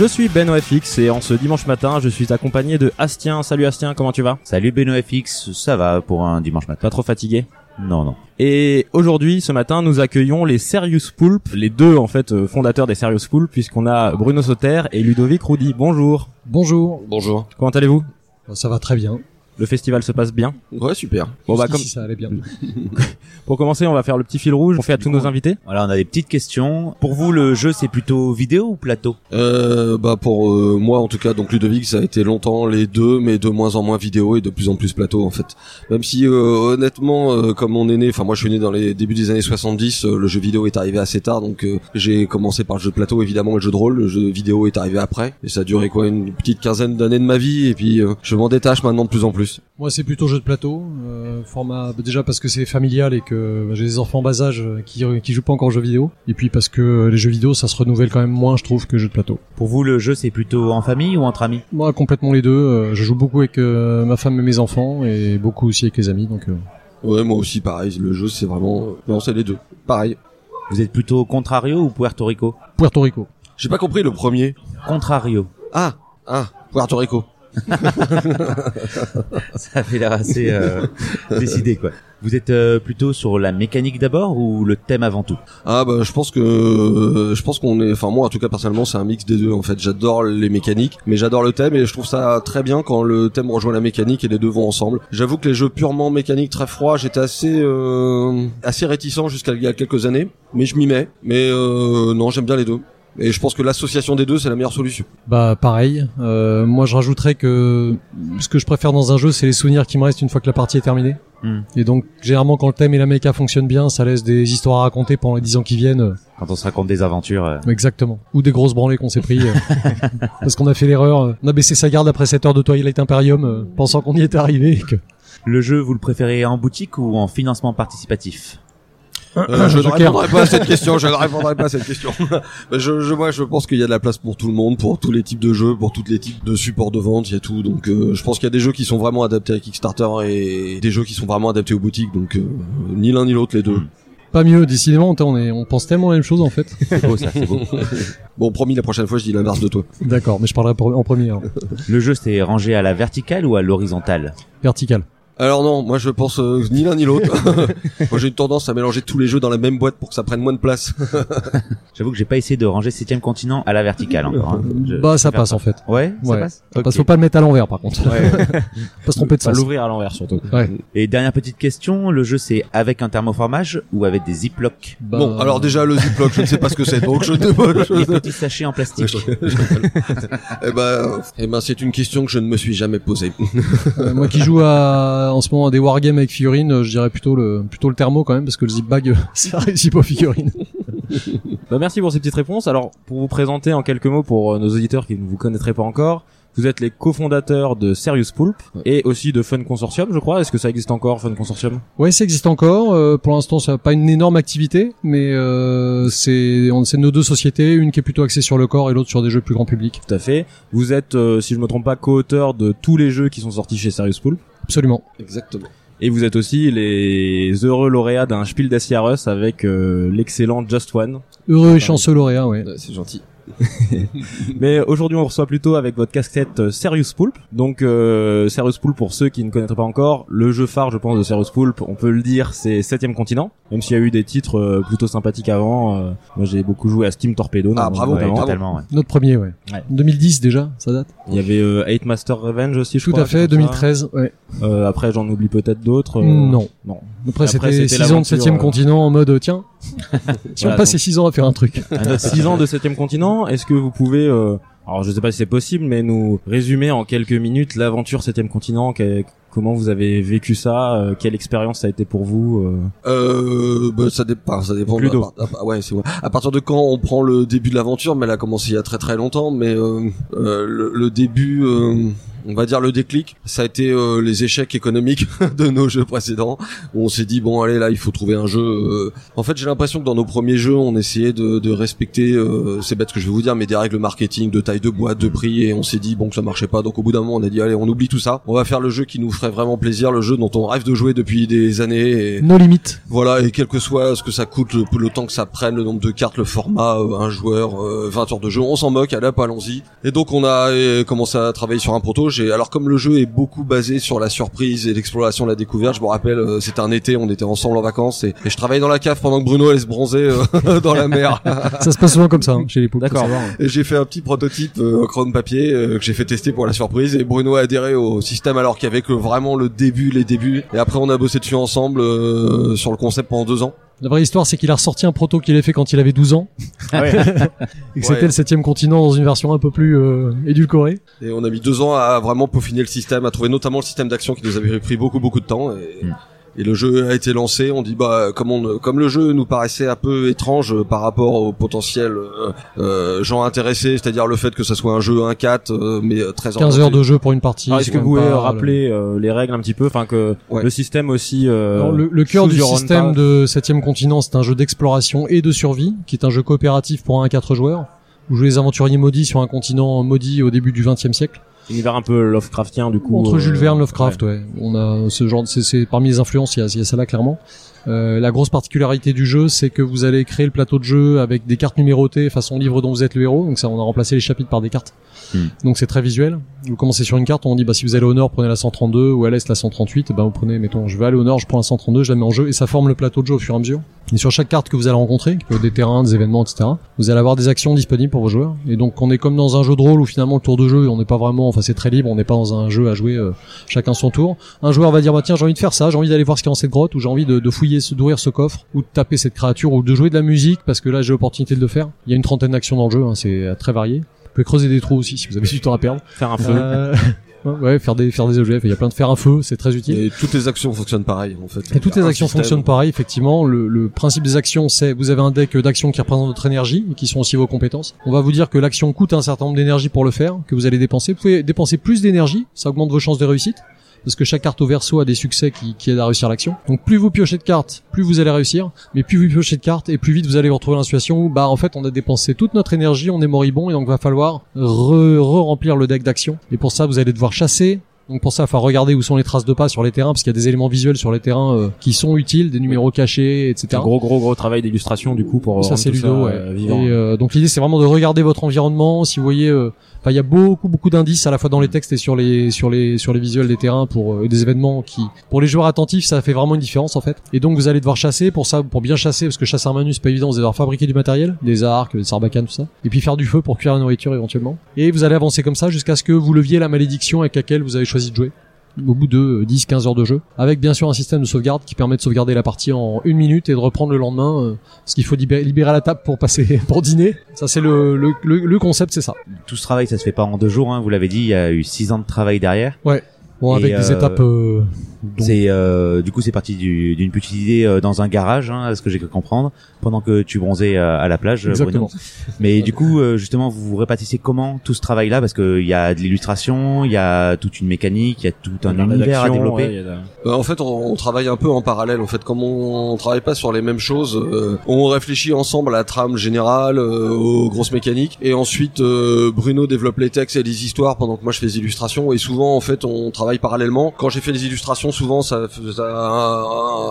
Je suis BenoFX et en ce dimanche matin, je suis accompagné de Astien. Salut Astien, comment tu vas? Salut BenoFX, ça va pour un dimanche matin. Pas trop fatigué? Non, non. Et aujourd'hui, ce matin, nous accueillons les Serious Poulp, les deux en fait euh, fondateurs des Serious Poulp, puisqu'on a Bruno Sauter et Ludovic Roudy. Bonjour. Bonjour. Bonjour. Comment allez-vous? Ça va très bien. Le festival se passe bien Ouais, super. Bon bah comme ça allait bien. pour commencer, on va faire le petit fil rouge. On fait à tous nos invités. Voilà, on a des petites questions. Pour vous, le jeu, c'est plutôt vidéo ou plateau? Euh, bah pour euh, moi en tout cas, donc Ludovic, ça a été longtemps les deux, mais de moins en moins vidéo et de plus en plus plateau en fait. Même si euh, honnêtement, euh, comme on est né, enfin moi je suis né dans les débuts des années 70, euh, le jeu vidéo est arrivé assez tard, donc euh, j'ai commencé par le jeu de plateau évidemment, et le jeu de rôle, le jeu vidéo est arrivé après, et ça a duré quoi une petite quinzaine d'années de ma vie, et puis euh, je m'en détache maintenant de plus en plus. Moi, c'est plutôt jeu de plateau, euh, format déjà parce que c'est familial et que bah, j'ai des enfants bas âge euh, qui qui jouent pas encore aux jeux vidéo, et puis parce que euh, les jeux vidéo ça se renouvelle quand même moins, je trouve, que jeux de plateau. Pour vous, le jeu, c'est plutôt en famille ou entre amis? Moi, complètement les deux. euh, je joue beaucoup avec euh, ma femme et mes enfants, et beaucoup aussi avec les amis, donc. euh, Ouais, moi aussi pareil, le jeu c'est vraiment, euh, non c'est les deux, pareil. Vous êtes plutôt Contrario ou Puerto Rico? Puerto Rico. J'ai pas compris le premier. Contrario. Ah, ah, Puerto Rico. Ça avait l'air assez euh, décidé, quoi. Vous êtes euh, plutôt sur la mécanique d'abord ou le thème avant tout? Ah bah je pense que euh, je pense qu'on est enfin moi en tout cas personnellement c'est un mix des deux. En fait j'adore les mécaniques mais j'adore le thème et je trouve ça très bien quand le thème rejoint la mécanique et les deux vont ensemble. J'avoue que les jeux purement mécaniques très froids j'étais assez euh, assez réticent jusqu'à il y a quelques années mais je m'y mets. Mais euh, non j'aime bien les deux et je pense que l'association des deux c'est la meilleure solution Bah pareil. Euh, moi, je rajouterais que ce que je préfère dans un jeu, c'est les souvenirs qui me restent une fois que la partie est terminée. Hmm. Et donc, généralement, quand le thème et la méca fonctionnent bien, ça laisse des histoires à raconter pendant les dix ans qui viennent. Quand on se raconte des aventures. euh, Exactement. Ou des grosses branlées qu'on s'est pris. euh, parce qu'on a fait l'erreur. euh, on a baissé sa garde après 7 heures de Twilight Imperium, euh, pensant qu'on y était arrivé. et Que... Le jeu, vous le préférez en boutique ou en financement participatif? Euh, je ne répondrai pas à cette question. Je ne répondrai pas à cette question. je, je, moi, je pense qu'il y a de la place pour tout le monde, pour tous les types de jeux, pour tous les types de supports de vente, il y a tout. Donc, euh, je pense qu'il y a des jeux qui sont vraiment adaptés à Kickstarter et des jeux qui sont vraiment adaptés aux boutiques. Donc, euh, ni l'un ni l'autre, les deux. Mm. Pas mieux, décidément, on, est, on pense tellement la même chose en fait. C'est beau, ça, c'est beau. Bon, promis, la prochaine fois, je dis l'inverse de toi. D'accord, mais je parlerai pour- en premier. alors. Le jeu, c'est rangé à la verticale ou à l'horizontale? Vertical. Alors non, moi je pense euh, ni l'un ni l'autre. moi j'ai une tendance à mélanger tous les jeux dans la même boîte pour que ça prenne moins de place. J'avoue que j'ai pas essayé de ranger septième continent à la verticale encore. hein. Je- bah, ça je passe pas. en fait. Ouais, ça Ouais. passe. Ça passe, faut pas le mettre à l'envers par contre. Ouais. pas se tromper de Pas sens. l'ouvrir à l'envers surtout. Ouais. Et dernière petite question, le jeu c'est avec un thermoformage ou avec des ziplocs Bah, Bon, alors déjà le ziploc, je ne sais pas ce que c'est, donc je ne Des je- petits sachets en plastique. Eh ben, eh ben, c'est une question que je ne me suis jamais posée. Euh, moi qui joue à, en ce moment des wargames avec figurines, euh, je dirais plutôt le, plutôt le thermo quand même, parce que le zip bag, euh, ça réussit pas aux figurines. Bah, merci pour ces petites réponses. Alors, pour vous présenter en quelques mots pour euh, nos auditeurs qui ne vous connaîtraient pas encore, vous êtes les cofondateurs de Serious Poulp et aussi de Fun Consortium, je crois. Est-ce que ça existe encore, Fun Consortium? Ouais, ça existe encore. euh, pour l'instant, ça n'a pas une énorme activité, mais euh, c'est nos deux sociétés, une qui est plutôt axée sur le corps et l'autre sur des jeux plus grand public. Tout à fait. Vous êtes, euh, si je me trompe pas, co-auteur de tous les jeux qui sont sortis chez Serious Poulp. Absolument. Exactement. Et vous êtes aussi les heureux lauréats d'un Spiel des Jahres avec euh, l'excellent Just One. Heureux et chanceux lauréat, ouais. C'est gentil. Mais aujourd'hui, on reçoit plutôt avec votre casquette euh, Serious Poulp. Donc, euh, Serious Poulp, pour ceux qui ne connaîtraient pas encore, le jeu phare, je pense, de Serious Poulp, on peut le dire, c'est Septième Continent. Même s'il y a eu des titres euh, plutôt sympathiques avant. euh, moi, j'ai beaucoup joué à Steam Torpedo. Ah, notamment. bravo, Ouais, bravo. totalement. ouais. Notre premier, ouais. Ouais. 2010 déjà, ça date. Il y avait euh, Eight Master Revenge aussi, je Tout crois. à fait, comme ça. 2013, ouais. Euh, après, j'en oublie peut-être d'autres. euh, Non. Non. Après, Après, c'était c'était 6 ans de l'aventure, 7 euh, continent en mode, tiens, si Voilà, on passe donc- ces 6 ans à faire un truc. 6 ans de septième continent, est-ce que vous pouvez, euh, alors je sais pas si c'est possible, mais nous résumer en quelques minutes l'aventure septième continent, que- comment vous avez vécu ça, euh, quelle expérience ça a été pour vous euh, Euh, bah, ça dépend, ça dépend. Ludo. À, à- ouais, c'est moi. À partir de quand on prend le début de l'aventure, mais elle a commencé il y a très très longtemps, mais euh, euh, le, le début, euh, on va dire le déclic, ça a été euh, les échecs économiques de nos jeux précédents où on s'est dit bon allez là il faut trouver un jeu. euh. En fait j'ai l'impression que dans nos premiers jeux on essayait de, de respecter, euh, c'est bête ce que je vais vous dire, mais des règles marketing, de taille de boîte, de prix et on s'est dit bon que ça marchait pas. Donc au bout d'un moment on a dit allez on oublie tout ça, on va faire le jeu qui nous ferait vraiment plaisir, le jeu dont on rêve de jouer depuis des années. Et... Nos limites. Voilà, et quel que soit ce que ça coûte, le, le temps que ça prenne, le nombre de cartes, le format, euh, un joueur, euh, 20 heures de jeu, on s'en moque, allez hop, allons-y. Et donc on a euh, commencé à travailler sur un proto. J'ai, alors comme le jeu est beaucoup basé sur la surprise et l'exploration, la découverte, je me rappelle, euh, c'était un été, on était ensemble en vacances et, et je travaillais dans la cave pendant que Bruno allait se bronzer euh, dans la mer. Ça se passe souvent comme ça hein, chez les poules. D'accord. Et j'ai fait un petit prototype euh, chrome papier euh, que j'ai fait tester pour la surprise et Bruno a adhéré au système alors qu'il y avait que vraiment le début, les débuts. Et après on a bossé dessus ensemble euh, sur le concept pendant deux ans. La vraie histoire, c'est qu'il a ressorti un proto qu'il a fait quand il avait 12 ans, Ah ouais. et que Ouais. c'était le septième continent dans une version un peu plus euh, édulcorée. Et on a mis deux ans à vraiment peaufiner le système, à trouver notamment le système d'action qui nous avait pris beaucoup beaucoup de temps. Et, Mm. Et le jeu a été lancé. On dit bah comme on comme le jeu nous paraissait un peu étrange euh, par rapport au potentiel euh, euh, gens intéressés, c'est-à-dire le fait que ça soit un jeu 1-4 euh, mais euh, très 15 orienté. heures de jeu pour une partie. Est-ce que vous pouvez rappeler euh, les règles un petit peu, enfin que Ouais. le système aussi. Euh, le, le cœur du système de septième continent, c'est un jeu d'exploration et de survie, qui est un jeu coopératif pour 1 à 4 joueurs. Vous jouez les aventuriers maudits sur un continent maudit au début du 20e siècle. Univers un peu Lovecraftien du coup. Entre euh, Jules Verne, Lovecraft, ouais. On a ce genre, de- c'est, parmi les influences, il y a, il y a ça là clairement. Euh, la grosse particularité du jeu, c'est que vous allez créer le plateau de jeu avec des cartes numérotées façon livre dont vous êtes le héros. Donc ça, on a remplacé les chapitres par des cartes. Hmm. Donc c'est très visuel. Vous commencez sur une carte, on dit bah si vous allez au nord, prenez la 132 ou à l'est la 138. Et ben vous prenez, mettons, je vais aller au nord, je prends la 132, je la mets en jeu et ça forme le plateau de jeu au fur et à mesure. Et sur chaque carte que vous allez rencontrer, des terrains, des événements, etc., vous allez avoir des actions disponibles pour vos joueurs. Et donc on est comme dans un jeu de rôle où finalement le tour de jeu, on n'est pas vraiment, enfin c'est très libre, on n'est pas dans un jeu à jouer euh, chacun son tour. Un joueur va dire bah tiens j'ai envie de faire ça, j'ai envie d'aller voir ce qu'il y a dans cette grotte, ou j'ai envie de, de fouiller, ce- d'ouvrir ce coffre, ou de taper cette créature, ou de jouer de la musique parce que là j'ai l'opportunité de le faire. Il y a une trentaine d'actions dans le jeu, hein, c'est euh, très varié. Vous pouvez creuser des trous aussi si vous avez du temps à perdre. Faire un feu. Euh, ouais, faire des faire des objets. Il y a plein de faire un feu, c'est très utile. Et toutes les actions fonctionnent pareil en fait. Et toutes les actions système. fonctionnent pareil, effectivement. Le, le principe des actions, c'est vous avez un deck d'actions qui représente votre énergie et qui sont aussi vos compétences. On va vous dire que l'action coûte un certain nombre d'énergie pour le faire, que vous allez dépenser. Vous pouvez dépenser plus d'énergie, ça augmente vos chances de réussite. Parce que chaque carte au verso a des succès qui, qui aident à réussir l'action. Donc plus vous piochez de cartes, plus vous allez réussir. Mais plus vous piochez de cartes, et plus vite vous allez vous retrouver dans une situation où, bah, en fait, on a dépensé toute notre énergie, on est moribond, et donc va falloir re- re-remplir le deck d'action. Et pour ça, vous allez devoir chasser, donc pour ça, il faut regarder où sont les traces de pas sur les terrains, parce qu'il y a des éléments visuels sur les terrains euh, qui sont utiles, des numéros cachés, etc. Un gros gros gros travail d'illustration du coup pour Ça c'est Ludo. ouais. euh, vivant. Et, euh, donc l'idée c'est vraiment de regarder votre environnement. Si vous voyez, euh, enfin il y a beaucoup beaucoup d'indices à la fois dans les textes et sur les sur les sur les visuels des terrains pour euh, des événements qui pour les joueurs attentifs ça fait vraiment une différence en fait. Et donc vous allez devoir chasser pour ça pour bien chasser parce que chasser un manu c'est pas évident. Vous allez devoir fabriquer du matériel, des arcs, des sarbacanes tout ça, et puis faire du feu pour cuire la nourriture éventuellement. Et vous allez avancer comme ça jusqu'à ce que vous leviez la malédiction avec laquelle vous avez choisi de jouer au bout de 10-15 heures de jeu, avec bien sûr un système de sauvegarde qui permet de sauvegarder la partie en une minute et de reprendre le lendemain, euh, parce qu'il faut libérer, libérer la table pour passer pour dîner. Ça c'est le, le, le, le concept, c'est ça. Tout ce travail, ça se fait pas en deux jours. Hein, vous l'avez dit, il y a eu six ans de travail derrière. Bon, Et, avec des euh, étapes. euh, C'est euh, du coup c'est parti du- d'une petite idée euh, dans un garage, hein, à ce que j'ai cru comprendre, pendant que tu bronzais euh, à la plage, euh, Exactement. Bruno. Mais du coup, euh, justement, vous vous répartissez comment tout ce travail-là? Parce qu'il y a de l'illustration, il y a toute une mécanique, il y a tout un univers à développer. ouais, il Euh, en fait, on, on travaille un peu en parallèle. En fait, comme on, on travaille pas sur les mêmes choses, euh, on réfléchit ensemble à la trame générale, euh, aux grosses mécaniques, et ensuite euh, Bruno développe les textes et les histoires pendant que moi je fais les illustrations. Et souvent, en fait, on travaille parallèlement. Quand j'ai fait les illustrations, souvent ça, ça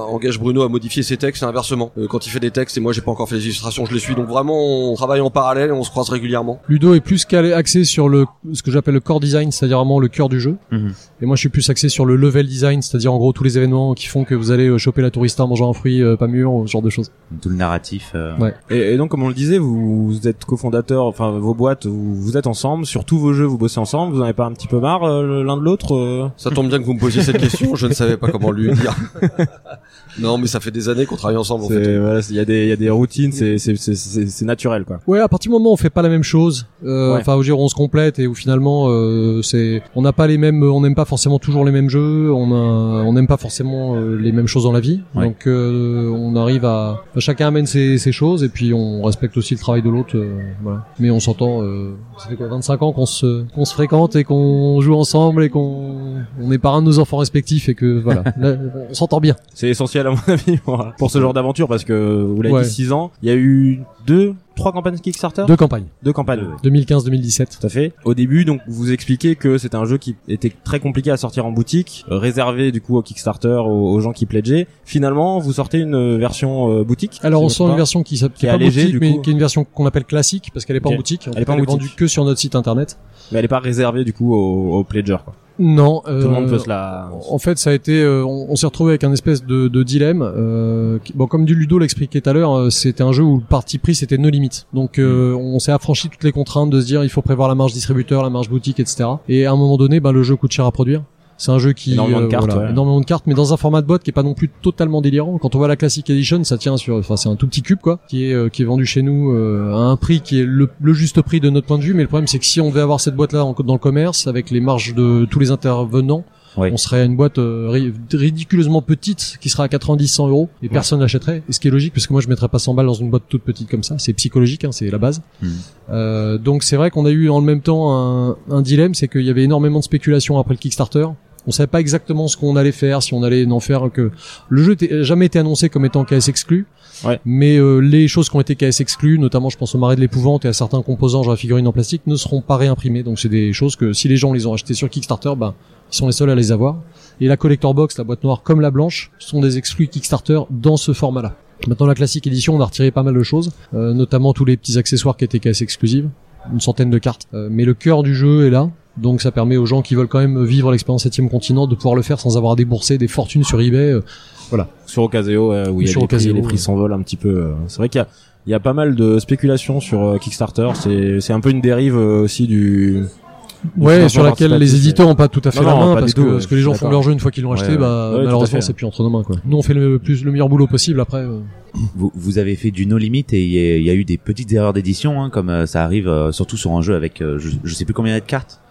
engage Bruno à modifier ses textes et inversement. Euh, quand il fait des textes et moi j'ai pas encore fait les illustrations, je les suis. Donc vraiment, on travaille en parallèle et on se croise régulièrement. Ludo est plus axé sur le ce que j'appelle le core design, c'est-à-dire vraiment le cœur du jeu. Mhm. Et moi, je suis plus axé sur le level design, c'est-à-dire en gros tous les événements qui font que vous allez euh, choper la tourista en mangeant un fruit euh, pas mûr, ou ce genre de choses. Tout le narratif. euh, Ouais. Et, et donc, comme on le disait, vous, vous êtes cofondateur, enfin vos boîtes, vous, vous êtes ensemble, sur tous vos jeux, vous bossez ensemble. Vous en avez pas un petit peu marre euh, l'un de l'autre euh? Ça tombe bien que vous me posiez cette question. Je ne savais pas comment lui dire. non, mais ça fait des années qu'on travaille ensemble. En voilà, il y a des, il y a des routines, c'est, c'est, c'est, c'est, c'est naturel, quoi. Ouais, à partir du moment où on fait pas la même chose, euh, Ouais. enfin, au dire, on se complète et où finalement, euh, c'est, on n'a pas les mêmes, on n'aime pas forcément toujours les mêmes jeux, on a, on n'aime pas forcément euh, les mêmes choses dans la vie, Ouais. donc euh, on arrive à, chacun amène ses, ses choses et puis on respecte aussi le travail de l'autre, euh, voilà. Mais on s'entend, euh, ça fait quoi, 25 ans qu'on se, qu'on se fréquente et qu'on joue ensemble et qu'on, on est parrain de nos enfants respectifs et que voilà, Là, on s'entend bien. C'est essentiel à mon avis pour, pour ce genre d'aventure parce que vous l'avez Ouais. dit 6 ans, il y a eu deux, trois campagnes Kickstarter, Deux campagnes, deux campagnes. 2015-2017. Tout à fait. Au début, donc, vous expliquez que c'était un jeu qui était très compliqué à sortir en boutique, euh, réservé du coup au Kickstarter, aux, aux gens qui pledgeaient. Finalement, vous sortez une euh, version euh, boutique. Alors si on sort une version qui, qui Qui est pas allégée, boutique, mais coup. qui est une version qu'on appelle classique parce qu'elle est pas en boutique. En Elle est pas vendue que sur notre site internet. mais elle est pas réservée du coup aux, aux pledgers. Quoi. Non. Tout le monde peut se la. En fait, ça a été, euh, on, on s'est retrouvé avec un espèce de, de dilemme. Euh, qui- bon, comme du Ludo l'expliquait tout à l'heure, euh, c'était un jeu où le parti pris c'était no limite. Donc, euh, on s'est affranchi toutes les contraintes de se dire il faut prévoir la marge distributeur, la marge boutique, etc. Et à un moment donné, ben le jeu coûte cher à produire. C'est un jeu qui Énormément de cartes, ouais. énormément de cartes, mais dans un format de boîte qui est pas non plus totalement délirant. Quand on voit la Classic Edition, ça tient sur, enfin c'est un tout petit cube quoi, qui est euh, qui est vendu chez nous euh, à un prix qui est le, le juste prix de notre point de vue. Mais le problème c'est que si on devait avoir cette boîte là dans le commerce avec les marges de tous les intervenants, on serait à une boîte euh, ri- ridiculeusement petite qui sera à 90-100 euros et personne l'achèterait. Et ce qui est logique parce que moi je mettrais pas 100 balles dans une boîte toute petite comme ça. C'est psychologique, hein, c'est la base. Mhm. Euh, donc c'est vrai qu'on a eu en même temps un, un dilemme, c'est qu'il y avait énormément de spéculation après le Kickstarter. On savait pas exactement ce qu'on allait faire, si on allait en faire que le jeu n'a jamais été annoncé comme étant KS exclu. Ouais. Mais euh, les choses qui ont été KS exclues, notamment je pense au marais de l'épouvante et à certains composants genre la figurine en plastique, ne seront pas réimprimés. Donc c'est des choses que si les gens les ont achetées sur Kickstarter, ben ils sont les seuls à les avoir. Et la collector box, la boîte noire comme la blanche, sont des exclus Kickstarter dans ce format-là. Maintenant la classique édition, on a retiré pas mal de choses, euh, notamment tous les petits accessoires qui étaient KS exclusives, une centaine de cartes. Euh, mais le cœur du jeu est là. Donc ça permet aux gens qui veulent quand même vivre l'expérience 7 continent de pouvoir le faire sans avoir à débourser des fortunes sur eBay. Euh, Sur Ocaseo, euh, où il y a Sur des prix, Ocaseo, les prix s'envolent un petit peu. euh. C'est vrai qu'il y a, il y a pas mal de spéculations sur euh, Kickstarter. C'est, c'est un peu une dérive aussi du. Ouais, sur laquelle les éditeurs ont pas tout à fait Non, la main parce tout, que, ouais, parce que les gens font leur jeu une fois qu'ils l'ont Ouais, acheté, ouais. bah malheureusement c'est plus entre nos mains quoi. Nous on fait le plus le meilleur boulot possible après. euh. Vous, vous avez fait du no limit et il y, a- il y a eu des petites erreurs d'édition, hein, comme euh, ça arrive euh, surtout sur un jeu avec je, je sais plus combien il y a de cartes.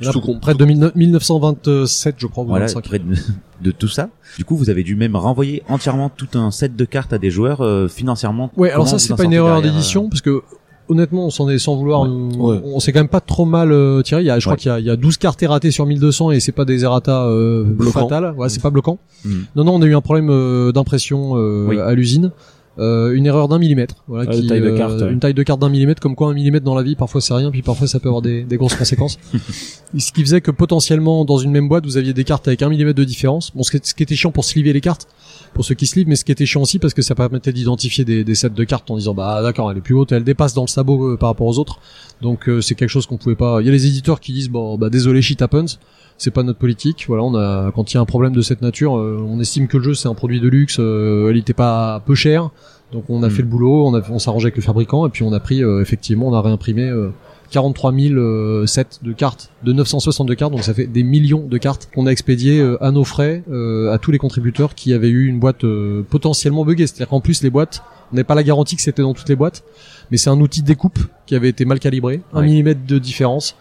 Là, Tout con- près de 19- 1927 je crois ou Voilà, 25. près de, de tout ça. Du coup, vous avez dû même renvoyer entièrement tout un set de cartes à des joueurs euh, financièrement. Ouais, alors ça c'est pas une erreur d'édition parce que honnêtement on s'en est sans vouloir Ouais. nous- Ouais. on s'est quand même pas trop mal euh, tiré il y a je crois qu'il y a, il y a 12 cartes erratées sur 1200 et c'est pas des errata euh, fatales ouais c'est pas bloquant Mm. non non on a eu un problème euh, d'impression euh, Oui. à l'usine euh, une erreur d'un millimètre. Voilà qui, une taille de euh, carte, ouais. une taille de carte d'un millimètre comme quoi un millimètre dans la vie parfois c'est rien puis parfois ça peut avoir des, des grosses conséquences. Ce qui faisait que potentiellement dans une même boîte vous aviez des cartes avec un millimètre de différence. Bon ce qui, était chiant pour sliver les cartes pour ceux qui se livrent, mais ce qui était chiant aussi parce que ça permettait d'identifier des, des sets de cartes en disant bah d'accord elle est plus haute, elle dépasse dans le sabot euh, par rapport aux autres, donc euh, c'est quelque chose qu'on pouvait pas. Il y a les éditeurs qui disent bon bah désolé shit happens, c'est pas notre politique, voilà on a quand il y a un problème de cette nature, euh, on estime que le jeu c'est un produit de luxe, euh, elle était pas peu cher, donc on a fait le boulot, on on s'arrangeait avec le fabricant et puis on a pris euh, effectivement on a réimprimé. euh, 43 000 euh, sets de cartes, de 962 cartes, donc ça fait des millions de cartes qu'on a expédiées euh, à nos frais euh, à tous les contributeurs qui avaient eu une boîte euh, potentiellement buggée. C'est-à-dire qu'en plus les boîtes, on n'avait pas la garantie que c'était dans toutes les boîtes, mais c'est un outil de découpe qui avait été mal calibré, un Ouais. millimètre de différence.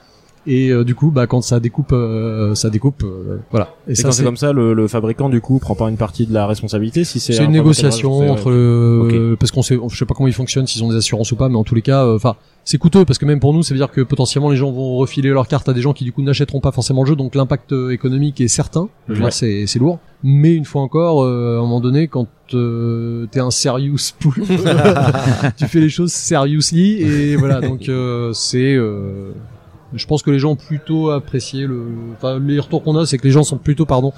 Et euh, du coup, bah quand ça découpe, euh, ça découpe, euh, voilà. Et, Et ça quand c'est comme ça, le, le fabricant du coup prend pas une partie de la responsabilité si c'est c'est un une de négociation entre le parce qu'on sait je sais pas comment ils fonctionnent s'ils ont des assurances ou pas mais en tous les cas euh, enfin c'est coûteux parce que même pour nous ça veut dire que potentiellement les gens vont refiler leurs cartes à des gens qui du coup n'achèteront pas forcément le jeu donc l'impact euh, économique est certain. Ouais. c'est c'est lourd. Mais une fois encore euh, à un moment donné quand euh, t'es un serious pool tu fais les choses seriously et voilà. Donc euh, c'est euh, je pense que les gens ont plutôt apprécié le enfin les retours qu'on a c'est que les gens sont plutôt pardon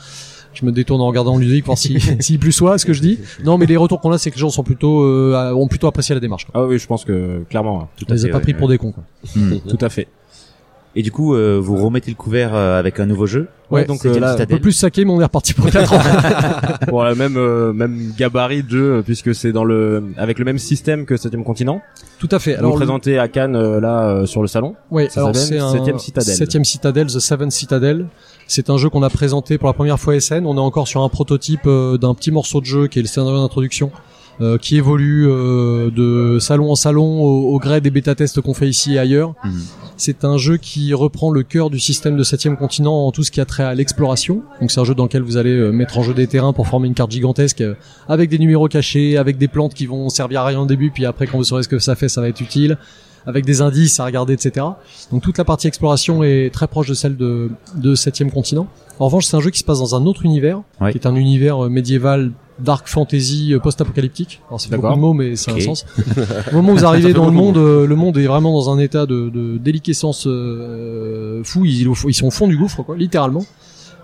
je me détourne en regardant Ludovic voir si s'il plus soit ce que je dis non mais les retours qu'on a c'est que les gens sont plutôt euh, ont plutôt apprécié la démarche quoi. Ah oui, je pense que clairement, Tout on à les a fait, pas ouais, pris ouais. pour des cons quoi. Hmm. tout à fait. Et du coup, euh, vous remettez le couvert euh, avec un nouveau jeu. Ouais, donc euh, là, un peu plus saqué mais on est reparti pour 4 ans pour la même euh, même gabarit de jeu puisque c'est dans le avec le même système que Septième Continent. tout à fait Alors, alors vous le- présentez à Cannes euh, là euh, sur le salon. ouais Ça alors c'est un Septième Citadelle. septième citadelle the seven citadel C'est un jeu qu'on a présenté pour la première fois à SN. On est encore sur un prototype euh, d'un petit morceau de jeu qui est le scénario d'introduction. Euh, qui évolue euh, de salon en salon au, au gré des bêta-tests qu'on fait ici et ailleurs. Mhm. C'est un jeu qui reprend le cœur du système de septième continent en tout ce qui a trait à l'exploration. Donc c'est un jeu dans lequel vous allez euh, mettre en jeu des terrains pour former une carte gigantesque euh, avec des numéros cachés, avec des plantes qui vont servir à rien au début, puis après quand vous saurez ce que ça fait, ça va être utile, avec des indices à regarder, etc. Donc toute la partie exploration est très proche de celle de, de septième continent. En revanche, c'est un jeu qui se passe dans un autre univers, Ouais. qui est un univers euh, médiéval, dark fantasy, euh, post-apocalyptique. Alors c'est beaucoup de mots, mais c'est Ok. un sens. Au moment où vous arrivez dans le monde, euh, le monde est vraiment dans un état de, de déliquescence euh, fou. Ils, ils sont au fond du gouffre, quoi, littéralement.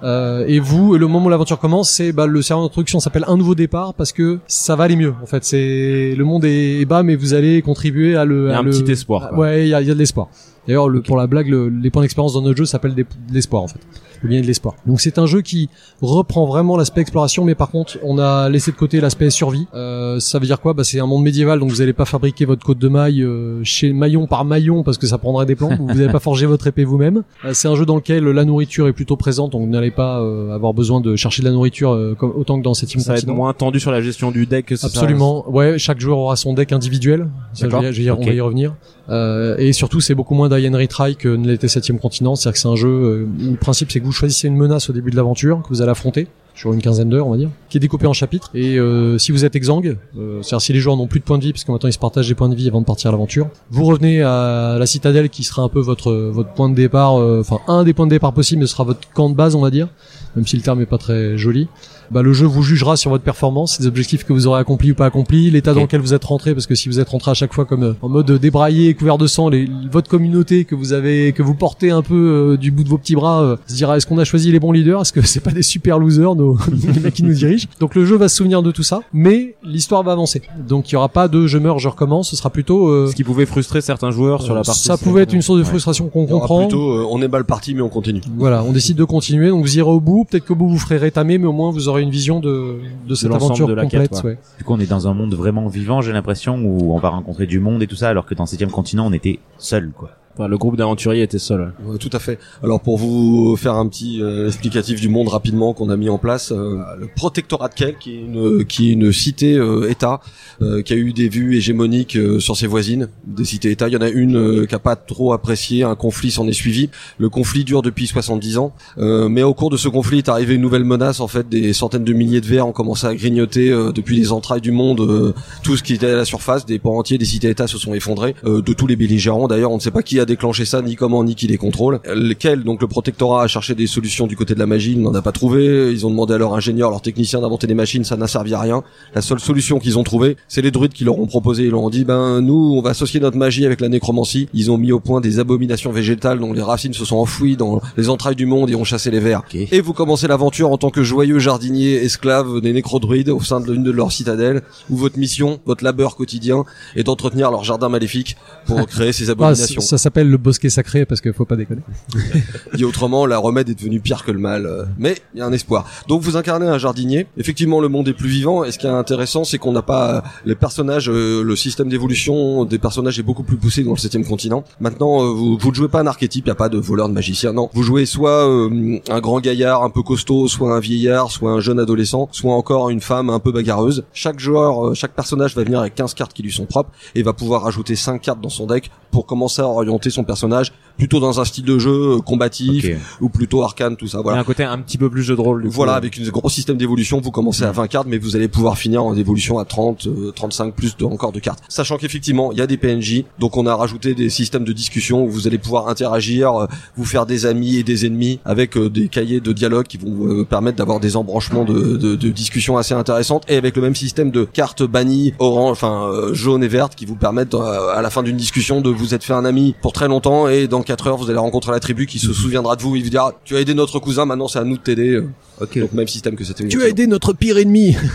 Euh, et vous, le moment où l'aventure commence, c'est bah, le serveur d'introduction s'appelle un nouveau départ parce que ça va aller mieux. En fait, c'est le monde est, bas, mais vous allez contribuer à le. Il y a un le- petit espoir, quoi. Ouais, il y a, y a de l'espoir. D'ailleurs, le, pour la blague, le- les points d'expérience dans notre jeu s'appellent de l'espoir en fait. Le bien et de l'espoir. Donc c'est un jeu qui reprend vraiment l'aspect exploration, mais par contre, on a laissé de côté l'aspect survie. Euh, ça veut dire quoi? Bah, C'est un monde médiéval, donc vous n'allez pas fabriquer votre côte de maille euh, chez maillon par maillon parce que ça prendrait des plantes. vous n'allez pas forger votre épée vous-même. Euh, c'est un jeu dans lequel la nourriture est plutôt présente, donc vous n'allez pas euh, avoir besoin de chercher de la nourriture euh, comme, autant que dans cette Ça va être moins tendu sur la gestion du deck que ça Absolument. Ouais, chaque joueur aura son deck individuel. Ça, je vais, je vais y- On va y revenir. Euh, et surtout, c'est beaucoup moins die and retry que ne l'était septième continent. C'est-à-dire que c'est un jeu le principe, c'est que vous choisissez une menace au début de l'aventure que vous allez affronter sur une quinzaine d'heures, on va dire, qui est découpée en chapitres. Et euh, si vous êtes exsangue, euh, c'est-à-dire si les joueurs n'ont plus de points de vie, parce que maintenant ils se partagent des points de vie avant de partir à l'aventure, vous revenez à la citadelle qui sera un peu votre votre point de départ, euh, enfin un des points de départ possibles, mais ce sera votre camp de base, on va dire, même si le terme est pas très joli bah, le jeu vous jugera sur votre performance, les objectifs que vous aurez accomplis ou pas accomplis, l'état dans lequel vous êtes rentré, parce que si vous êtes rentré à chaque fois comme euh, en mode débraillé, couvert de sang, les, votre communauté que vous avez, que vous portez un peu euh, du bout de vos petits bras, euh, se dira est-ce qu'on a choisi les bons leaders, est-ce que c'est pas des super losers nos les mecs qui nous dirigent? Donc le jeu va se souvenir de tout ça, mais l'histoire va avancer. Donc il y aura pas de je meurs, je recommence, ce sera plutôt euh, Ce qui pouvait frustrer certains joueurs sur la partie. ça pouvait être une source de Ouais. frustration qu'on comprend. plutôt, euh, on est mal parti, mais on continue. Voilà, on décide de continuer, donc vous irez au bout. Peut-être qu'au bout vous ferez rétamer, mais au moins vous aurez une vision de, de cette l'ensemble aventure de la complète. quête, ouais. ouais. Du coup, on est dans un monde vraiment vivant, j'ai l'impression, où on va rencontrer du monde et tout ça, alors que dans septième continent, on était seul, quoi. Le groupe d'aventuriers était seul. Tout à fait. Alors pour vous faire un petit euh, explicatif du monde rapidement qu'on a mis en place, euh, le protectorat de Kel, qui est une qui est une cité euh, État euh, qui a eu des vues hégémoniques euh, sur ses voisines, des cités État. Il y en a une euh, qui a pas trop apprécié, un conflit s'en est suivi. Le conflit dure depuis 70 ans, mais au cours de ce conflit est arrivée une nouvelle menace. En fait, des centaines de milliers de vers ont commencé à grignoter depuis les entrailles du monde tout ce qui était à la surface. Des pans entiers des cités États se sont effondrés, de tous les belligérants. D'ailleurs, on ne sait pas qui a déclenché ça, ni comment, ni qui les contrôle. Lequel, donc le protectorat a cherché des solutions du côté de la magie, il n'en a pas trouvé. Ils ont demandé à leurs ingénieurs, leurs techniciens d'inventer des machines, ça n'a servi à rien. La seule solution qu'ils ont trouvée, c'est les druides qui leur ont proposé. Ils leur ont dit, ben nous, on va associer notre magie avec la nécromancie. Ils ont mis au point des abominations végétales dont les racines se sont enfouies dans les entrailles du monde et ont chassé les vers. Ok. Et vous commencez l'aventure en tant que joyeux jardinier esclave des nécrodruides au sein de l'une de leurs citadelles, où votre mission, votre labeur quotidien est d'entretenir leur jardin maléfique pour créer ces Ah, abominations. c- ça s'appelle le bosquet sacré parce qu'il faut pas déconner. Dit autrement, la remède est devenue pire que le mal. euh, Mais il y a un espoir. Donc vous incarnez un jardinier. Effectivement, le monde est plus vivant. Et ce qui est intéressant, c'est qu'on n'a pas euh, les personnages, euh, le système d'évolution des personnages est beaucoup plus poussé dans le septième continent. Maintenant, vous, ne jouez pas un archétype. Il n'y a pas de voleur, de magicien. Non, vous jouez soit un grand gaillard un peu costaud, soit un vieillard, soit un jeune adolescent, soit encore une femme un peu bagarreuse. Chaque joueur, chaque personnage va venir avec 15 cartes qui lui sont propres et va pouvoir ajouter 5 cartes dans son deck pour commencer à orienter son personnage plutôt dans un style de jeu euh, combatif ou plutôt arcane tout ça Il y a voilà un côté un petit peu plus jeu de rôle. Du voilà coup. avec un gros système d'évolution vous commencez à 20 cartes mais vous allez pouvoir finir en évolution à 30 euh, 35 plus de, encore de cartes sachant qu'effectivement il y a des PNJ donc on a rajouté des systèmes de discussion où vous allez pouvoir interagir euh, vous faire des amis et des ennemis avec euh, des cahiers de dialogue qui vont vous permettre d'avoir des embranchements de, de, de discussions assez intéressantes et avec le même système de cartes bannies orange enfin jaune et verte qui vous permettent à la fin d'une discussion de vous être fait un ami pour très longtemps et dans 4 heures vous allez rencontrer la tribu qui se souviendra de vous. Et vous dira tu as aidé notre cousin maintenant c'est à nous de t'aider Ok. Donc même système que c'était. Tu as aidé notre pire ennemi.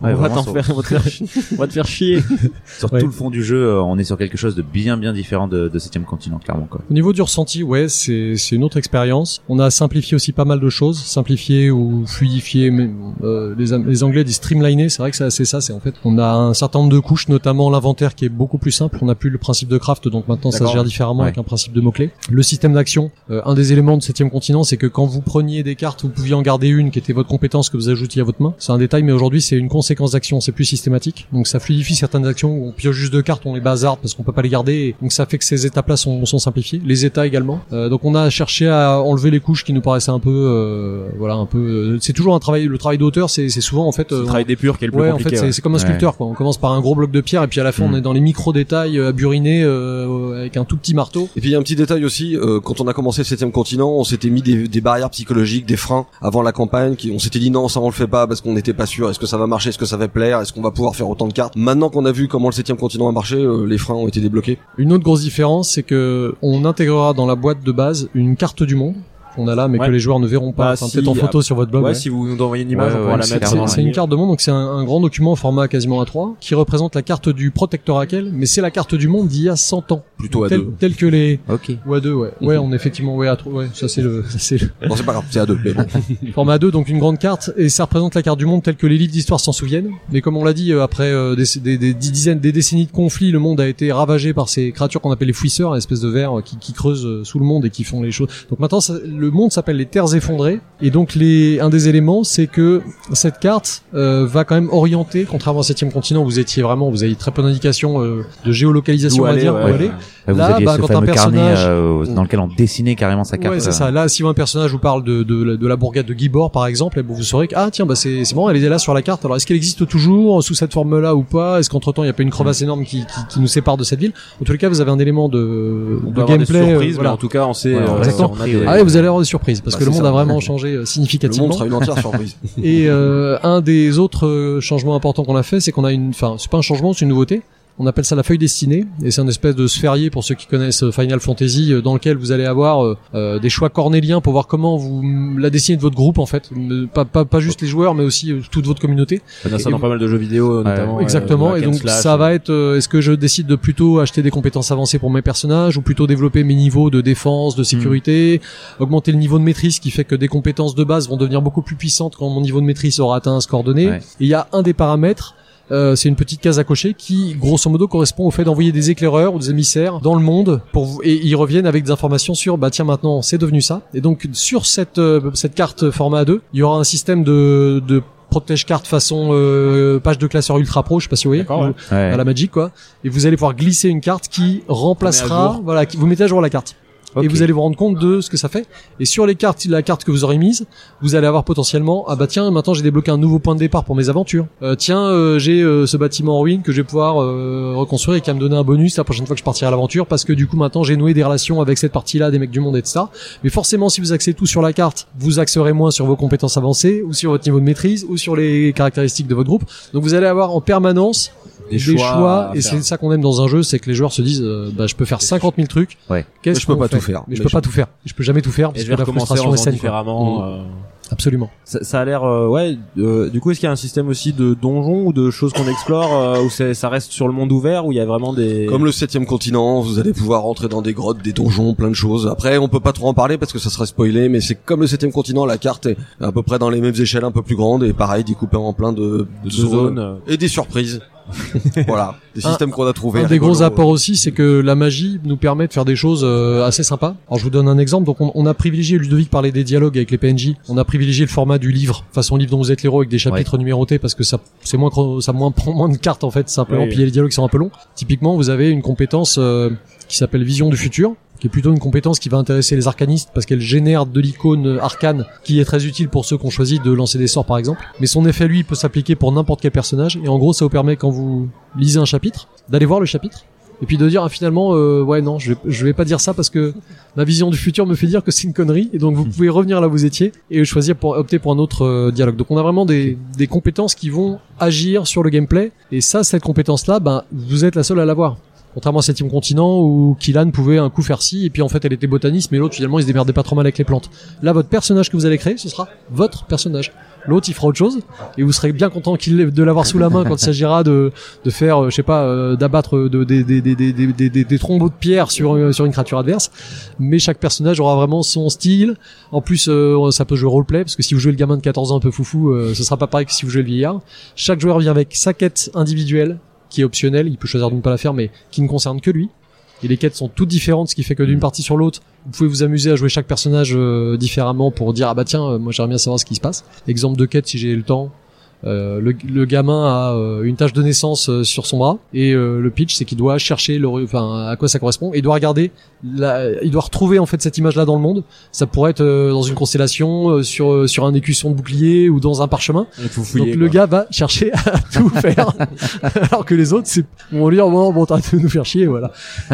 Ouais, on va t'en sur- faire, on va te faire, chi- on va te faire chier. Sur Ouais. tout le fond du jeu, euh, on est sur quelque chose de bien bien différent de, de septième continent, clairement quoi. Au niveau du ressenti, ouais, c'est c'est une autre expérience. On a simplifié aussi pas mal de choses, simplifié ou fluidifié. mais, euh, les, les Anglais disent streamliner. C'est vrai que c'est c'est ça. C'est en fait, on a un certain nombre de couches, notamment l'inventaire qui est beaucoup plus simple. On n'a plus le principe de craft, donc maintenant ça se gère différemment Ouais. avec un principe de mots clés. Le système d'action, euh, un des éléments de septième continent, c'est que quand vous preniez des cartes, vous pouviez en garder une qui était votre compétence que vous ajoutiez à votre main. C'est un détail, mais aujourd'hui c'est une conséquence d'action. C'est plus systématique, donc ça fluidifie certaines actions. où On pioche juste deux cartes, on les bazarde parce qu'on peut pas les garder. et donc ça fait que ces étapes-là sont, sont simplifiées. Les états également. Euh, donc on a cherché à enlever les couches qui nous paraissaient un peu, euh, voilà, un peu. euh, c'est toujours un travail. Le travail d'auteur, c'est c'est souvent en fait. C'est euh, le travail des purs qui est le plus Ouais, en fait, c'est ouais. c'est comme un sculpteur, quoi. On commence par un gros bloc de pierre, et puis à la fin, on Mm. est dans les micro détails euh, à buriner euh, avec un tout petit marteau. Et puis il y a un petit détail aussi, euh, quand on a commencé le septième continent, on s'était mis des, des barrières psychologiques, des freins avant la campagne, on s'était dit non ça on le fait pas parce qu'on n'était pas sûr, est-ce que ça va marcher, est-ce que ça va plaire, est-ce qu'on va pouvoir faire autant de cartes. Maintenant qu'on a vu comment le septième continent a marché, euh, les freins ont été débloqués. Une autre grosse différence, c'est que on intégrera dans la boîte de base une carte du monde qu'on a là, mais Ouais. que les joueurs ne verront pas. Bah, Enfin, si, peut-être en photo sur votre blog. Ouais, ouais. si vous nous envoyez une image, Ouais, on pourra ouais, la c'est mettre C'est une carte de monde, donc c'est un, un grand document au format quasiment A3 qui représente la carte du protectorat quel, mais c'est la carte du monde d'il y a 100 ans. Plutôt à Tel, deux. tel que les Ok. ou à deux, ouais. Ouais, on est effectivement ouais à trois, ouais, ça c'est le, ça, c'est le Non c'est pas grave, c'est à deux. Mais bon. format 2, donc une grande carte, et ça représente la carte du monde telle que les livres d'histoire s'en souviennent. Mais comme on l'a dit, euh, après euh, des, des, des dizaines, des décennies de conflits, le monde a été ravagé par ces créatures qu'on appelle les fouisseurs, espèces de vers euh, qui, qui creusent euh, sous le monde et qui font les choses. Donc maintenant, ça- le monde s'appelle les terres effondrées, et donc les, un des éléments, c'est que cette carte euh, va quand même orienter, contrairement au septième continent, où vous étiez vraiment, vous avez très peu d'indications euh, de géolocalisation, on va dire, ouais. où aller. Ouais, vous Là, aviez bah, ce quand un carnet personnage- euh, dans lequel on dessinait carrément sa carte. Ouais, c'est euh, ça. Là, si un personnage vous parle de, de, la- de la bourgade de Gibor, par exemple, eh ben, vous saurez que, ah, tiens, bah, c'est, c'est bon, elle est là sur la carte. Alors, est-ce qu'elle existe toujours sous cette forme-là ou pas? Est-ce qu'entre temps, il n'y a pas une crevasse Mm. énorme qui, qui, qui nous sépare de cette ville? En tous les cas, vous avez un élément de, On de peut avoir des gameplay. euh, mais en tout cas, on sait. Ouais, euh, exactement. on a des- Ah ouais, vous allez avoir des surprises parce Bah, que le monde ça. a vraiment changé euh, Le significativement. monde sera une entière surprise. Et euh, un des autres euh, changements importants qu'on a fait, c'est qu'on a une, enfin, c'est pas un changement, c'est une nouveauté. On appelle ça la feuille destinée, et c'est un espèce de sphérié pour ceux qui connaissent euh, Final Fantasy, euh, dans lequel vous allez avoir euh, des choix cornéliens pour voir comment vous la destinée de votre groupe en fait, pas pas, pas juste les joueurs, mais aussi toute votre communauté. On a ça Et dans vous- pas mal de jeux vidéo, notamment. Exactement. Et donc slash, ça va être, euh, est-ce que je décide de plutôt acheter des compétences avancées pour mes personnages, ou plutôt développer mes niveaux de défense, de sécurité, augmenter le niveau de maîtrise, qui fait que des compétences de base vont devenir beaucoup plus puissantes quand mon niveau de maîtrise aura atteint un score donné. Ouais. Et il y a un des paramètres. Euh, c'est une petite case à cocher qui, grosso modo, correspond au fait d'envoyer des éclaireurs ou des émissaires dans le monde pour vous, et ils reviennent avec des informations sur, bah tiens maintenant c'est devenu ça. Et donc sur cette euh, cette carte format A2, il y aura un système de de protège carte façon euh, page de classeur ultra pro, je sais pas si vous voyez, ouais. Ouais. à la Magic quoi. Et vous allez pouvoir glisser une carte qui à remplacera, voilà, qui vous mettez à jour la carte. Et vous allez vous rendre compte de ce que ça fait. Et sur les cartes, la carte que vous aurez mise, vous allez avoir potentiellement, ah bah tiens, maintenant j'ai débloqué un nouveau point de départ pour mes aventures. Euh, tiens, euh, j'ai euh, ce bâtiment en ruine que je vais pouvoir euh, reconstruire et qui va me donner un bonus la prochaine fois que je partirai à l'aventure parce que du coup maintenant j'ai noué des relations avec cette partie-là des mecs du monde, etc. Mais forcément, si vous axez tout sur la carte, vous axerez moins sur vos compétences avancées ou sur votre niveau de maîtrise ou sur les caractéristiques de votre groupe. Donc vous allez avoir en permanence Des des, choix choix, et c'est ça qu'on aime dans un jeu, c'est que les joueurs se disent, euh, bah je peux faire 50 000 trucs. Ouais. Qu'est-ce Mais je peux pas tout faire. Mais je peux pas tout faire. Je peux jamais tout faire parce que la frustration est saine. différemment. euh, Absolument. Ça, ça a l'air, euh, ouais. euh, du coup, est-ce qu'il y a un système aussi de donjons ou de choses qu'on explore euh, où ça reste sur le monde ouvert où il y a vraiment des. Comme le septième continent, vous allez pouvoir rentrer dans des grottes, des donjons, plein de choses. Après, on peut pas trop en parler parce que ça serait spoilé, mais c'est comme le septième continent, la carte est à peu près dans les mêmes échelles, un peu plus grande et pareil, découpée en plein de, de zones zones. et des surprises. voilà, des Un- systèmes qu'on a trouvés. Un des rigolos. gros apports aussi, c'est que la magie nous permet de faire des choses euh, assez sympas. Alors je vous donne un exemple. Donc on, on a privilégié, Ludovic parlait des dialogues avec les PNJ. On a privilégié le format du livre, façon livre dont vous êtes l'héros avec des chapitres numérotés parce que ça c'est moins ça moins prend moins de cartes en fait simplement. Oui. Puis les dialogues qui sont un peu longs. Typiquement, vous avez une compétence euh, qui s'appelle Vision du futur qui est plutôt une compétence qui va intéresser les arcanistes parce qu'elle génère de l'icône arcane qui est très utile pour ceux qui ont choisi de lancer des sorts par exemple. Mais son effet lui peut s'appliquer pour n'importe quel personnage. Et en gros ça vous permet quand vous lisez un chapitre d'aller voir le chapitre et puis de dire ah, finalement euh, ouais non je vais, je vais pas dire ça parce que ma vision du futur me fait dire que c'est une connerie et donc vous pouvez revenir là où vous étiez et choisir pour opter pour un autre euh, dialogue. Donc on a vraiment des, des compétences qui vont agir sur le gameplay. Et ça cette compétence là ben vous êtes la seule à l'avoir Contrairement à Septième Continent où Killan pouvait un coup faire ci et puis en fait elle était botaniste mais l'autre finalement il se démerdait pas trop mal avec les plantes. Là votre personnage que vous allez créer ce sera votre personnage. L'autre il fera autre chose et vous serez bien content qu'il de l'avoir sous la main quand il s'agira de de faire euh, je sais pas euh, d'abattre de, des, des, des, des, trombeaux de pierre sur euh, sur une créature adverse. Mais chaque personnage aura vraiment son style. En plus ça peut jouer roleplay parce que si vous jouez le gamin de 14 ans un peu foufou, ce sera pas pareil que si vous jouez le vieillard. Chaque joueur vient avec sa quête individuelle qui est optionnelle, il peut choisir de ne pas la faire mais qui ne concerne que lui. Et les quêtes sont toutes différentes, ce qui fait que d'une partie sur l'autre, vous pouvez vous amuser à jouer chaque personnage euh, différemment pour dire ah bah tiens, euh, moi j'aimerais bien savoir ce qui se passe. Exemple de quête si j'ai le temps. Euh, le, le gamin a euh, une tache de naissance euh, sur son bras et euh, le pitch c'est qu'il doit chercher le, enfin à quoi ça correspond et il doit regarder la, il doit retrouver en fait cette image là dans le monde ça pourrait être euh, dans une constellation euh, sur euh, sur un écusson de bouclier ou dans un parchemin fouiller. donc le quoi. gars va chercher à tout faire, alors que les autres c'est vont lui dire bon bon t'arrêtes de nous faire chier voilà.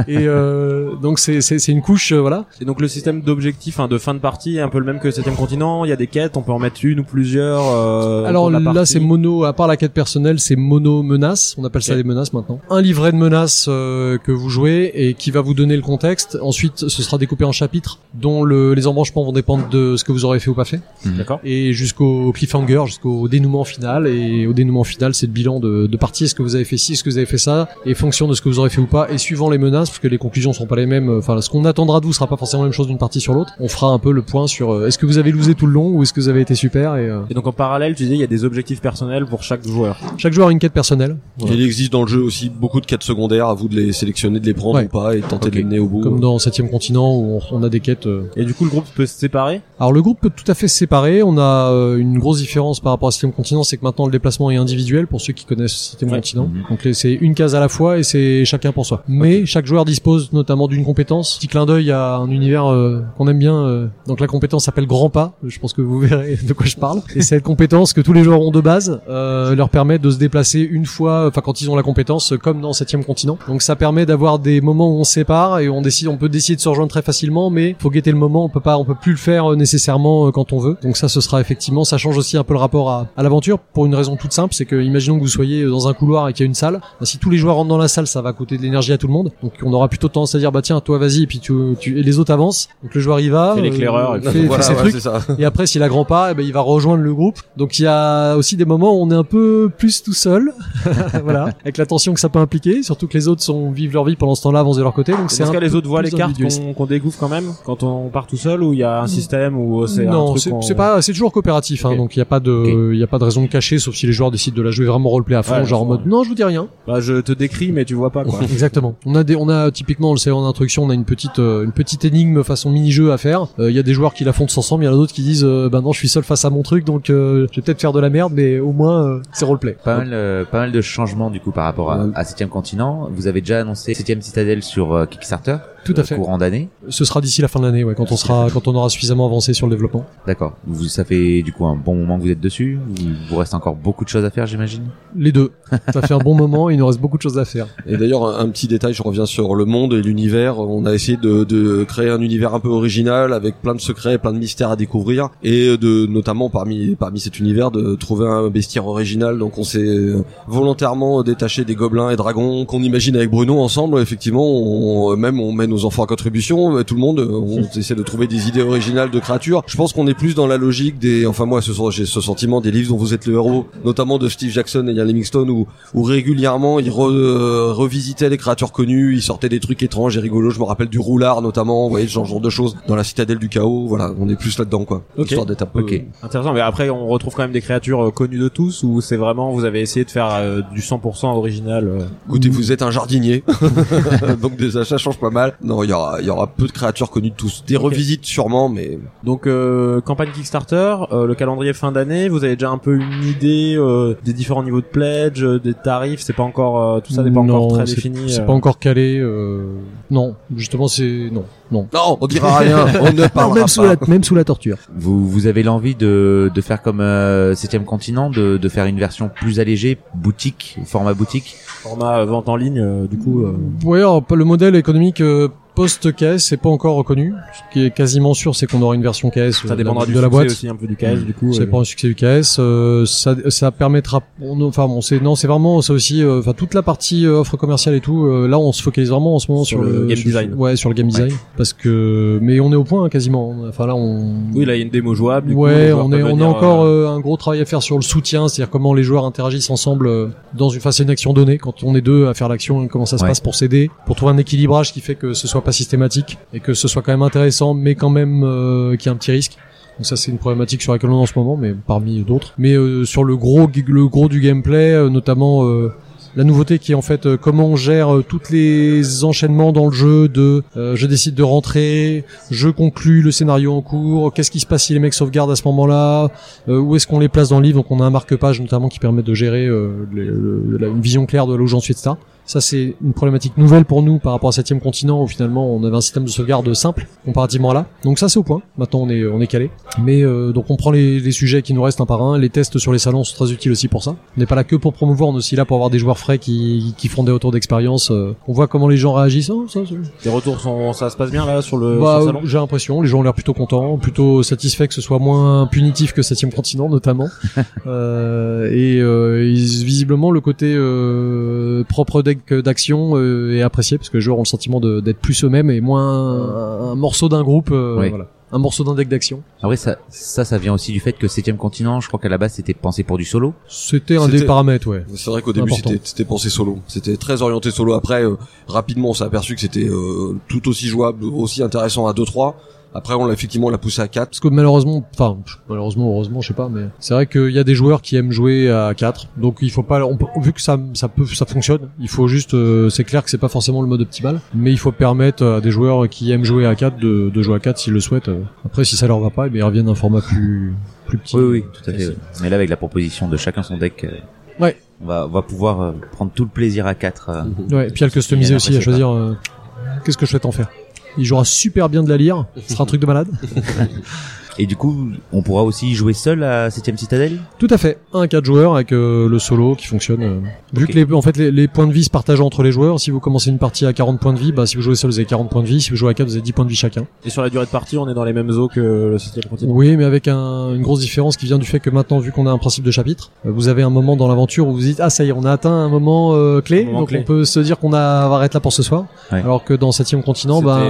Et euh, donc c'est c'est c'est une couche voilà. Et donc le système d'objectif, hein, de fin de partie est un peu le même que Septième Continent. Il y a des quêtes, on peut en mettre une ou plusieurs. euh, alors là partie. C'est mono à part la quête personnelle c'est mono menace on appelle ça des menaces maintenant. Un livret de menaces euh, que vous jouez et qui va vous donner le contexte. Ensuite ce sera découpé en chapitres dont le, les embranchements vont dépendre de ce que vous aurez fait ou pas fait. D'accord. et jusqu'au cliffhanger, jusqu'au dénouement final. Et au dénouement final, c'est le bilan de, de partie. Est-ce que vous avez fait ci, est-ce que vous avez fait ça, et fonction de ce que vous aurez fait ou pas, et suivant les menaces, parce que les conclusions seront pas les mêmes. euh, Enfin, ce qu'on attendra de vous sera pas forcément la même chose d'une partie sur l'autre. On fera un peu le point sur euh, est-ce que vous avez losé tout le long ou est-ce que vous avez été super. Et euh, Et donc en parallèle, tu disais il y a des objectifs personnels pour chaque joueur. chaque joueur a une quête personnelle, Voilà. Il existe dans le jeu aussi beaucoup de quêtes secondaires, à vous de les sélectionner, de les prendre Ouais. ou pas et de tenter Ok. de les mener au bout. comme dans Septième Continent où on, a des quêtes. euh, Et du coup, le groupe peut se séparer? Alors le groupe peut tout à fait se séparer. On a euh, une grosse différence par rapport à Système Continent, c'est que maintenant le déplacement est individuel pour ceux qui connaissent Système Ouais. Continent. Mhm. Donc c'est une case à la fois et c'est chacun pour soi. Mais chaque joueur dispose notamment d'une compétence. Petit clin d'œil à un univers euh, qu'on aime bien. euh, donc la compétence s'appelle Grand Pas. Je pense que vous verrez de quoi je parle. Et cette compétence que tous les joueurs ont de base euh, leur permet de se déplacer une fois, enfin quand ils ont la compétence, comme dans Septième Continent. Donc ça permet d'avoir des moments où on se sépare et on décide, on peut décider de se rejoindre très facilement, mais faut guetter le moment. On peut pas, on peut plus le faire euh, nécessairement euh, quand on veut. Donc ça, ce sera effectivement, ça change aussi un peu le rapport à, à l'aventure pour une raison toute simple, c'est que imaginons que vous soyez dans un couloir et qu'il y a une salle. Ben, si tous les joueurs rentrent dans la salle, ça va coûter de l'énergie à tout le monde. Donc on aura plutôt tendance à dire bah tiens, toi vas-y, et puis tu, tu et les autres avancent. Donc le joueur y va, Fait l'éclaireur, et fait, puis fait voilà, ses ouais, trucs. Et après, s'il a grand pas, eh ben, il va rejoindre le groupe. Donc il y a aussi des moments où on est un peu plus tout seul, voilà, avec la tension que ça peut impliquer. Surtout que les autres sont vivent leur vie pendant ce temps-là, avancent de leur côté. Donc C'est c'est dans ce un cas, les autres voient les cartes qu'on qu'on découvre quand même quand on part tout seul ou il y a un système ou c'est un non, truc c'est qu'on- c'est pas, c'est toujours coopératif, hein, Ok. donc il y a pas de, il y a pas de raison de cacher, sauf si les joueurs décident de la jouer vraiment roleplay à fond, Ouais, genre en mode non, je vous dis rien. Bah, je te décris mais tu vois pas quoi. Exactement. On a des, on a typiquement, on le sait en introduction, on a une petite, euh, une petite énigme façon mini-jeu à faire. Euh, Il y a des joueurs qui la font tous ensemble, il y en a d'autres qui disent, euh, bah non, je suis seul face à mon truc, donc euh, je vais peut-être faire de la merde, mais au moins euh, c'est roleplay. Pas mal, euh, pas mal de changements du coup par rapport à, Ouais. à Septième Continent. Vous avez déjà annoncé Septième Citadelle sur euh, Kickstarter. Tout à euh, fait. Courant d'année. Ce sera d'ici la fin de l'année, ouais, quand on sera, quand on aura suffisamment avancé sur le développement. D'accord. Vous, ça fait du coup un bon moment que vous êtes dessus. Il vous reste encore beaucoup de choses à faire, j'imagine? Les deux. Ça fait un bon moment, il nous reste beaucoup de choses à faire. Et d'ailleurs, un, un petit détail, je reviens sur le monde et l'univers. On a essayé de, de créer un univers un peu original avec plein de secrets, plein de mystères à découvrir et de, notamment parmi parmi cet univers, de trouver un bestiaire original. Donc, on s'est volontairement détaché des gobelins et dragons qu'on imagine avec Bruno ensemble. Effectivement, on, même on met nos enfants à contribution, euh, tout le monde, euh, on essaie de trouver des idées originales de créatures. Je pense qu'on est plus dans la logique des, enfin moi, ce, j'ai ce sentiment des livres dont vous êtes le héros, notamment de Steve Jackson et Ian Livingstone, où où régulièrement il re- euh, revisitait les créatures connues, il sortait des trucs étranges et rigolos. Je me rappelle du roulard notamment, vous voyez ce genre, genre de choses dans la citadelle du chaos. Voilà, on est plus là-dedans quoi, Ok. histoire d'être un peu. Ok. Intéressant. Mais après, on retrouve quand même des créatures euh, connues de tous ou c'est vraiment vous avez essayé de faire euh, du 100% original. euh. Écoutez, vous êtes un jardinier, donc déjà ça change pas mal. Non, il y aura, il y aura peu de créatures connues de tous. Des revisites sûrement, mais Donc euh, campagne Kickstarter, euh, le calendrier fin d'année, vous avez déjà un peu une idée euh, des différents niveaux de pledge, euh, des tarifs, c'est pas encore euh, tout ça n'est pas Non, encore très défini. C'est euh. pas encore calé. Euh... Non, justement, c'est non, non. non, on dira rien, on ne parlera même pas. sous la, même sous la torture. Vous, vous avez l'envie de, de faire comme euh, Septième Continent, de, de faire une version plus allégée, boutique, format boutique? format euh, vente en ligne euh, du coup. euh, Ouais, alors, le modèle économique post-caisse, c'est pas encore reconnu. Ce qui est quasiment sûr, c'est qu'on aura une version caisse Ça euh, dépendra de, du la succès boîte. aussi un peu du KS du coup. C'est euh, pas un succès du KS. euh, ça, ça permettra. on- enfin bon, c'est non, c'est vraiment ça aussi. euh, Enfin toute la partie offre commerciale et tout. euh, là, on se focalise vraiment en ce moment Sur sur, le game sur- design. Ouais, sur le game design, parce que mais on est au point hein, quasiment. Enfin là, on. Oui, là il y a une démo jouable. du Ouais, on est on a encore un gros travail à faire sur le soutien, c'est-à-dire comment les joueurs interagissent ensemble dans une phase une action donnée. Quand on est deux à faire l'action, comment ça se Ouais. passe pour s'aider, pour trouver un équilibrage qui fait que ce soit systématique et que ce soit quand même intéressant, mais quand même euh, qu'il y ait un petit risque. Ça c'est une problématique sur laquelle on est en ce moment, mais parmi d'autres. Mais euh, sur le gros le gros du gameplay, euh, notamment euh, la nouveauté qui est en fait euh, comment on gère euh, toutes les enchaînements dans le jeu de euh, je décide de rentrer, je conclus le scénario en cours, qu'est-ce qui se passe si les mecs sauvegardent à ce moment-là, euh, où est-ce qu'on les place dans le livre, donc on a un marque-page notamment qui permet de gérer euh, la- une vision claire de là où j'en suis, etc. Ça c'est une problématique nouvelle pour nous par rapport à septième continent où finalement on avait un système de sauvegarde simple comparativement à là. Donc ça c'est au point. Maintenant on est on est calé. Mais euh, donc on prend les, les sujets qui nous restent un par un. Les tests sur les salons sont très utiles aussi pour ça. On n'est pas là que pour promouvoir, on est aussi là pour avoir des joueurs frais qui qui font des retours d'expérience. Euh, on voit comment les gens réagissent. Oh, ça, Les retours sont, ça se passe bien là sur le, bah, sur le salon? j'ai l'impression, les gens ont l'air plutôt contents, plutôt satisfaits que ce soit moins punitif que septième continent notamment. euh, et euh, ils- visiblement le côté euh, propre deck d'action euh, est apprécié parce que les joueurs ont le sentiment de- d'être plus eux-mêmes et moins un, un morceau d'un groupe. euh, Oui. voilà. Un morceau d'un deck d'action. Après ça, ça, ça vient aussi du fait que septième continent, je crois qu'à la base c'était pensé pour du solo. C'était un des paramètres, ouais. C'est vrai qu'au début c'était pensé solo, c'était très orienté solo. Après euh, rapidement on s'est aperçu que c'était euh, tout aussi jouable, aussi intéressant à 2-3. Après on l'a effectivement on l'a poussé à 4. Parce que malheureusement, enfin malheureusement, heureusement, je sais pas, mais c'est vrai qu'il y a des joueurs qui aiment jouer à 4 donc il faut pas, on peut- vu que ça, ça peut, ça fonctionne, il faut juste, euh, c'est clair que c'est pas forcément le mode optimal, mais il faut permettre à des joueurs qui aiment jouer à 4 de, de jouer à 4 s'ils le souhaitent. euh. Après, si ça leur va pas, eh bien, ils reviennent à un format plus, plus petit. Oui, oui, tout à fait. Mais là avec la proposition de chacun son deck, euh, Ouais. on va, on va pouvoir euh, prendre tout le plaisir à quatre. euh, Ouais, et puis à le customiser Il y a aussi, à choisir, euh, qu'est-ce que je souhaite en faire. Il jouera super bien de la lire, ce sera un truc de malade. Et du coup, on pourra aussi jouer seul à septième citadelle. Tout à fait. Un 4 joueurs avec euh, le solo qui fonctionne. euh. Vu que les, en fait les, les points de vie se partagent entre les joueurs, si vous commencez une partie à 40 points de vie, bah si vous jouez seul vous avez 40 points de vie, si vous jouez à 4 vous avez 10 points de vie chacun. Et sur la durée de partie, on est dans les mêmes eaux que le septième continent. Oui, mais avec un- une grosse différence qui vient du fait que maintenant vu qu'on a un principe de chapitre, euh, vous avez un moment dans l'aventure où vous dites ah ça y est, on a atteint un moment euh, clé, Un moment donc clé. on peut se dire qu'on va arrêter là pour ce soir. Ouais. Alors que dans septième continent, C'était, bah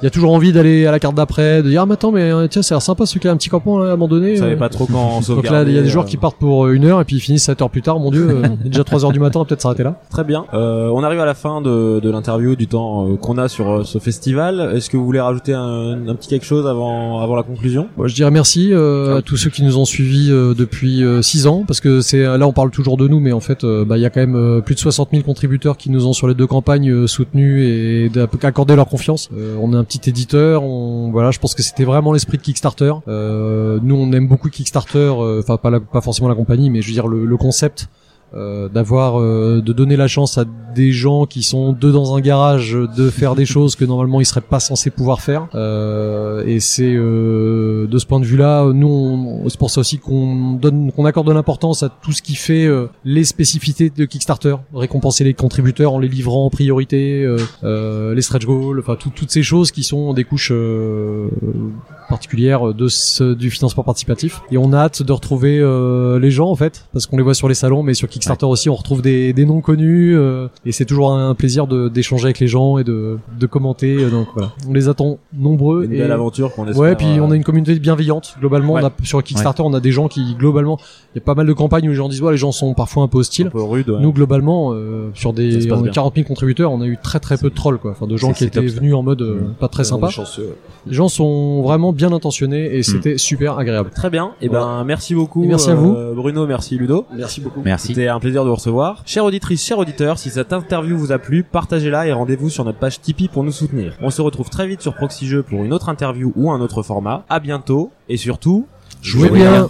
il y a toujours envie d'aller à la carte d'après, de dire ah mais attends mais tiens ça a l'air sympa celui qui a un petit campement là, abandonné. on savait euh. pas trop quand Donc là, il y a des euh, joueurs qui partent pour euh, une heure et puis ils finissent 7 heures plus tard. Mon dieu, euh, il est déjà 3 heures du matin, on va peut-être s'arrêter là. Très bien. Euh, on arrive à la fin de, de l'interview, du temps euh, qu'on a sur euh, ce festival. Est-ce que vous voulez rajouter un, un petit quelque chose avant, avant la conclusion? Moi, je dirais merci euh, à tous ceux qui nous ont suivis euh, depuis 6 ans, parce que c'est là on parle toujours de nous, mais en fait, euh, bah, il y a quand même euh, plus de 60 000 contributeurs qui nous ont sur les deux campagnes euh, soutenus et accordé leur confiance. Euh, on est un petit éditeur, on, voilà, je pense que c'était vraiment l'esprit de Kickstarter. Euh, nous, on aime beaucoup Kickstarter, euh, enfin pas, forcément la compagnie, mais je veux dire le concept. Euh, d'avoir euh, de donner la chance à des gens qui sont deux dans un garage de faire des choses que normalement ils seraient pas censés pouvoir faire. Euh, et c'est euh, de ce point de vue-là nous on- c'est pour ça aussi qu'on donne qu'on accorde de l'importance à tout ce qui fait euh, les spécificités de Kickstarter. Récompenser les contributeurs en les livrant en priorité les stretch goals enfin tout- toutes ces choses qui sont des couches particulières de ce, du financement participatif. Et on a hâte de retrouver les gens en fait parce qu'on les voit sur les salons mais sur Kickstarter aussi on retrouve des, des noms connus euh, et c'est toujours un plaisir d'échanger avec les gens et de, de commenter euh, donc voilà on les attend nombreux Une et belle aventure qu'on espère. ouais puis euh, on a une communauté bienveillante globalement Ouais. on a, sur Kickstarter on a des gens qui globalement il y a pas mal de campagnes où les gens disent ouais les gens sont parfois un peu hostiles un peu rude. ouais. nous globalement euh, sur des se passe on a bien. 40 000 contributeurs on a eu très très peu de trolls quoi enfin de gens qui étaient top, ça. venus en mode euh, Mm. pas très sympa les gens sont vraiment bien intentionnés et Mm. c'était super agréable Très bien. Et ben merci beaucoup. Et merci à euh, vous. Bruno. Merci Ludo. Merci beaucoup. Merci. C'était un plaisir de vous recevoir. Chère auditrice, chers auditeurs, si cette interview vous a plu, partagez-la et rendez-vous sur notre page Tipeee pour nous soutenir. On se retrouve très vite sur Proxy Jeux pour une autre interview ou un autre format. À bientôt et surtout, jouez Jouez bien. bien.